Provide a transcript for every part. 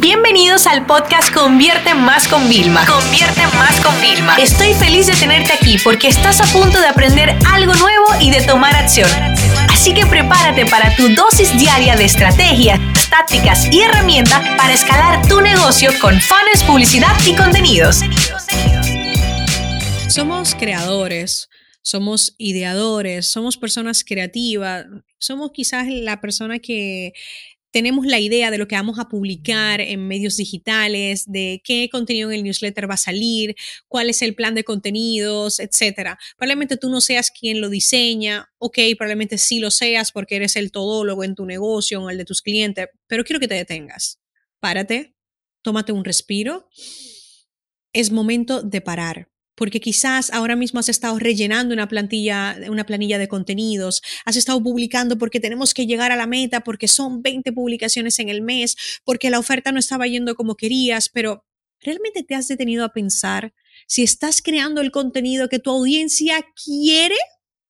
Bienvenidos al podcast Convierte Más con Vilma. Convierte Más con Vilma. Estoy feliz de tenerte aquí porque estás a punto de aprender algo nuevo y de tomar acción. Así que prepárate para tu dosis diaria de estrategias, tácticas y herramientas para escalar tu negocio con fans, publicidad y contenidos. Somos creadores, somos ideadores, somos personas creativas, somos quizás la persona que tenemos la idea de lo que vamos a publicar en medios digitales, de qué contenido en el newsletter va a salir, cuál es el plan de contenidos, etcétera. Probablemente tú no seas quien lo diseña, ok, probablemente sí lo seas porque eres el todólogo en tu negocio o el de tus clientes, pero quiero que te detengas. Párate, tómate un respiro. Es momento de parar porque quizás ahora mismo has estado rellenando una plantilla, una planilla de contenidos, has estado publicando porque tenemos que llegar a la meta, porque son 20 publicaciones en el mes, porque la oferta no estaba yendo como querías, pero ¿realmente te has detenido a pensar si estás creando el contenido que tu audiencia quiere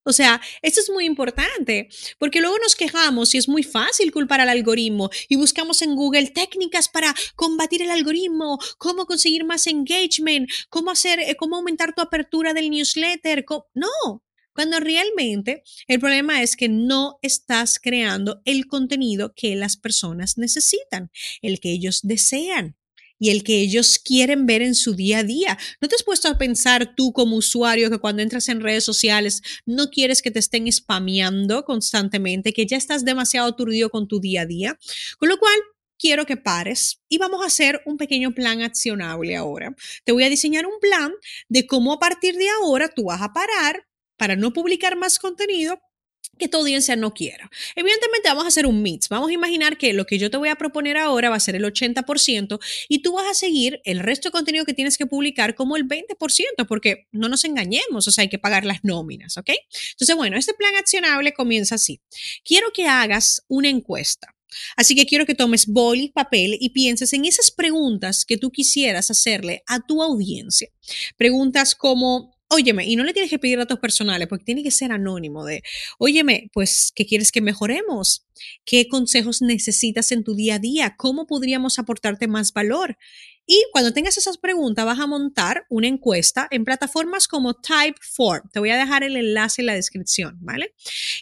o sea, esto es muy importante, porque luego nos quejamos y es muy fácil culpar al algoritmo y buscamos en Google técnicas para combatir el algoritmo, cómo conseguir más engagement, cómo hacer, eh, cómo aumentar tu apertura del newsletter. No, cuando realmente el problema es que no estás creando el contenido que las personas necesitan, el que ellos desean y el que ellos quieren ver en su día a día. ¿No te has puesto a pensar tú como usuario que cuando entras en redes sociales no quieres que te estén spameando constantemente, que ya estás demasiado aturdido con tu día a día? Con lo cual, quiero que pares y vamos a hacer un pequeño plan accionable ahora. Te voy a diseñar un plan de cómo a partir de ahora tú vas a parar para no publicar más contenido, que tu audiencia no quiera. Evidentemente vamos a hacer un mix. Vamos a imaginar que lo que yo te voy a proponer ahora va a ser el 80% y tú vas a seguir el resto de contenido que tienes que publicar como el 20%, porque no nos engañemos, o sea, hay que pagar las nóminas, ¿ok? Entonces, bueno, este plan accionable comienza así. Quiero que hagas una encuesta. Así que quiero que tomes boli, papel y pienses en esas preguntas que tú quisieras hacerle a tu audiencia. Preguntas como, óyeme, y no le tienes que pedir datos personales porque tiene que ser anónimo de, óyeme, pues, ¿qué quieres que mejoremos? ¿Qué consejos necesitas en tu día a día? ¿Cómo podríamos aportarte más valor? Y cuando tengas esas preguntas, vas a montar una encuesta en plataformas como Typeform. Te voy a dejar el enlace en la descripción, ¿vale?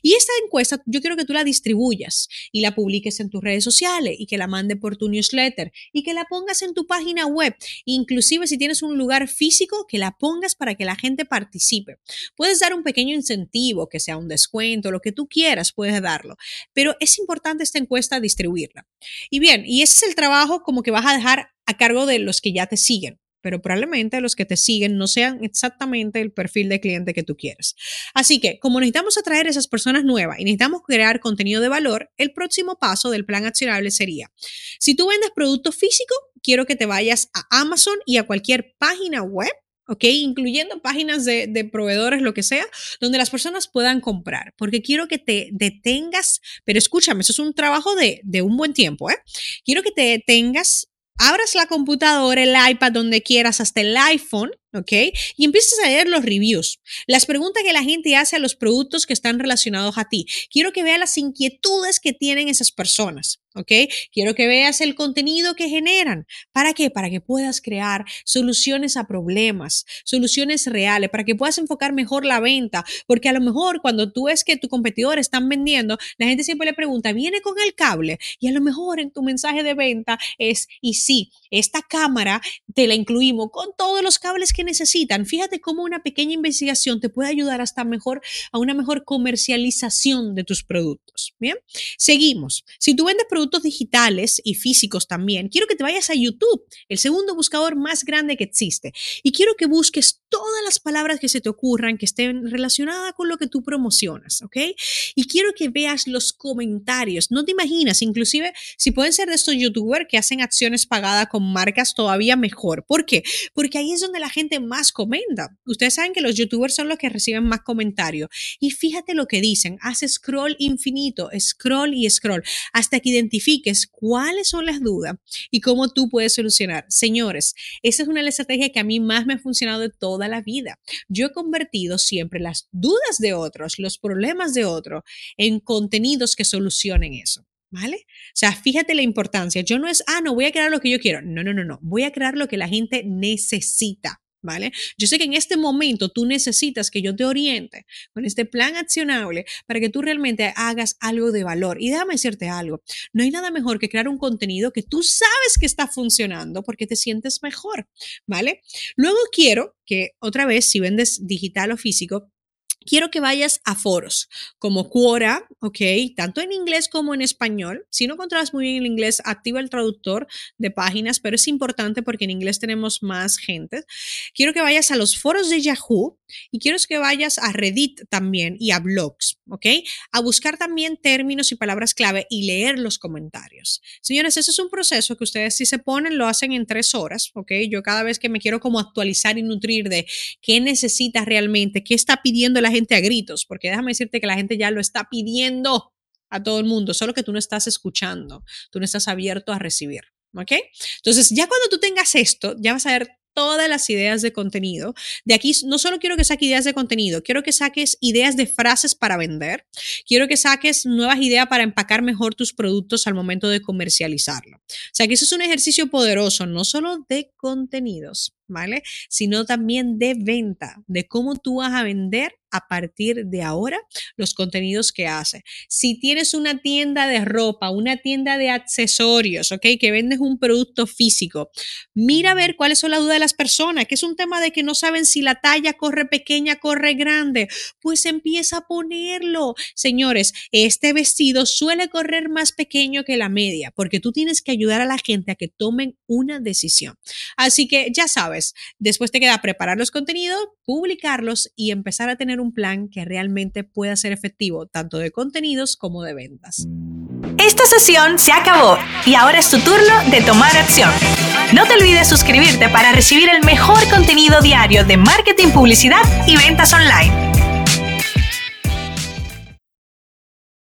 Y esta encuesta yo quiero que tú la distribuyas y la publiques en tus redes sociales y que la mande por tu newsletter y que la pongas en tu página web. Inclusive si tienes un lugar físico, que la pongas para que la gente participe. Puedes dar un pequeño incentivo, que sea un descuento, lo que tú quieras, puedes darlo. Pero es importante esta encuesta distribuirla. Y bien, y ese es el trabajo como que vas a dejar a cargo de los que ya te siguen, pero probablemente los que te siguen no sean exactamente el perfil de cliente que tú quieres. Así que, como necesitamos atraer a esas personas nuevas y necesitamos crear contenido de valor, el próximo paso del plan accionable sería, si tú vendes producto físico, quiero que te vayas a Amazon y a cualquier página web ¿ok? Incluyendo páginas de, proveedores, lo que sea, donde las personas puedan comprar, porque quiero que te detengas, pero escúchame, eso es un trabajo de, de un buen tiempo, ¿eh? Quiero que te detengas abras la computadora, el iPad, donde quieras, hasta el iPhone, ¿ok? Y empiezas a leer los reviews, las preguntas que la gente hace a los productos que están relacionados a ti. Quiero que veas las inquietudes que tienen esas personas. ¿Ok? Quiero que veas el contenido que generan. ¿Para qué? Para que puedas crear soluciones a problemas, soluciones reales, para que puedas enfocar mejor la venta, porque a lo mejor cuando tú ves que tu competidor están vendiendo, la gente siempre le pregunta, ¿viene con el cable? Y a lo mejor en tu mensaje de venta es, y sí, esta cámara te la incluimos con todos los cables que necesitan. Fíjate cómo una pequeña investigación te puede ayudar hasta mejor a una mejor comercialización de tus productos. Bien, seguimos. Si tú vendes productos digitales y físicos también, quiero que te vayas a YouTube, el segundo buscador más grande que existe. Y quiero que busques todas las palabras que se te ocurran que estén relacionadas con lo que tú promocionas, ¿ok? Y quiero que veas los comentarios. No te imaginas, inclusive si pueden ser de estos youtubers que hacen acciones pagadas con marcas todavía mejor. ¿Por qué? Porque ahí es donde la gente más comenta. Ustedes saben que los youtubers son los que reciben más comentarios. Y fíjate lo que dicen, haz scroll infinito, scroll y scroll, hasta que identifiques cuáles son las dudas y cómo tú puedes solucionar. Señores, esa es una de las estrategias que a mí más me ha funcionado de toda la vida. Yo he convertido siempre las dudas de otros, los problemas de otros, en contenidos que solucionen eso. ¿Vale? O sea, fíjate la importancia. Yo no es, ah, no, voy a crear lo que yo quiero. No, no, no, no. Voy a crear lo que la gente necesita. ¿Vale? Yo sé que en este momento tú necesitas que yo te oriente con este plan accionable para que tú realmente hagas algo de valor. Y déjame decirte algo, no hay nada mejor que crear un contenido que tú sabes que está funcionando porque te sientes mejor, ¿vale? Luego quiero que otra vez, si vendes digital o físico, quiero que vayas a foros como Quora, ¿ok? Tanto en inglés como en español. Si no controlas muy bien el inglés, activa el traductor de páginas, pero es importante porque en inglés tenemos más gente. Quiero que vayas a los foros de Yahoo y quiero que vayas a Reddit también y a blogs, ¿ok? A buscar también términos y palabras clave y leer los comentarios. Señores, ese es un proceso que ustedes si se ponen lo hacen en tres horas, ¿ok? Yo cada vez que me quiero como actualizar y nutrir de qué necesita realmente, qué está pidiendo la gente a gritos, porque déjame decirte que la gente ya lo está pidiendo a todo el mundo, solo que tú no estás escuchando, tú no estás abierto a recibir. ¿Ok? Entonces, ya cuando tú tengas esto, ya vas a ver todas las ideas de contenido. De aquí no solo quiero que saques ideas de contenido, quiero que saques ideas de frases para vender, quiero que saques nuevas ideas para empacar mejor tus productos al momento de comercializarlo. O sea que eso es un ejercicio poderoso, no solo de contenidos, ¿vale? Sino también de venta, de cómo tú vas a vender a partir de ahora los contenidos que hace. Si tienes una tienda de ropa, una tienda de accesorios, ¿ok? Que vendes un producto físico, mira a ver cuáles son las dudas de las personas, que es un tema de que no saben si la talla corre pequeña, corre grande, pues empieza a ponerlo. Señores, este vestido suele correr más pequeño que la media, porque tú tienes que ayudar a la gente a que tomen una decisión. Así que ya sabes, después te queda preparar los contenidos, publicarlos y empezar a tener un plan que realmente pueda ser efectivo tanto de contenidos como de ventas. Esta sesión se acabó y ahora es tu turno de tomar acción. No te olvides suscribirte para recibir el mejor contenido diario de marketing, publicidad y ventas online.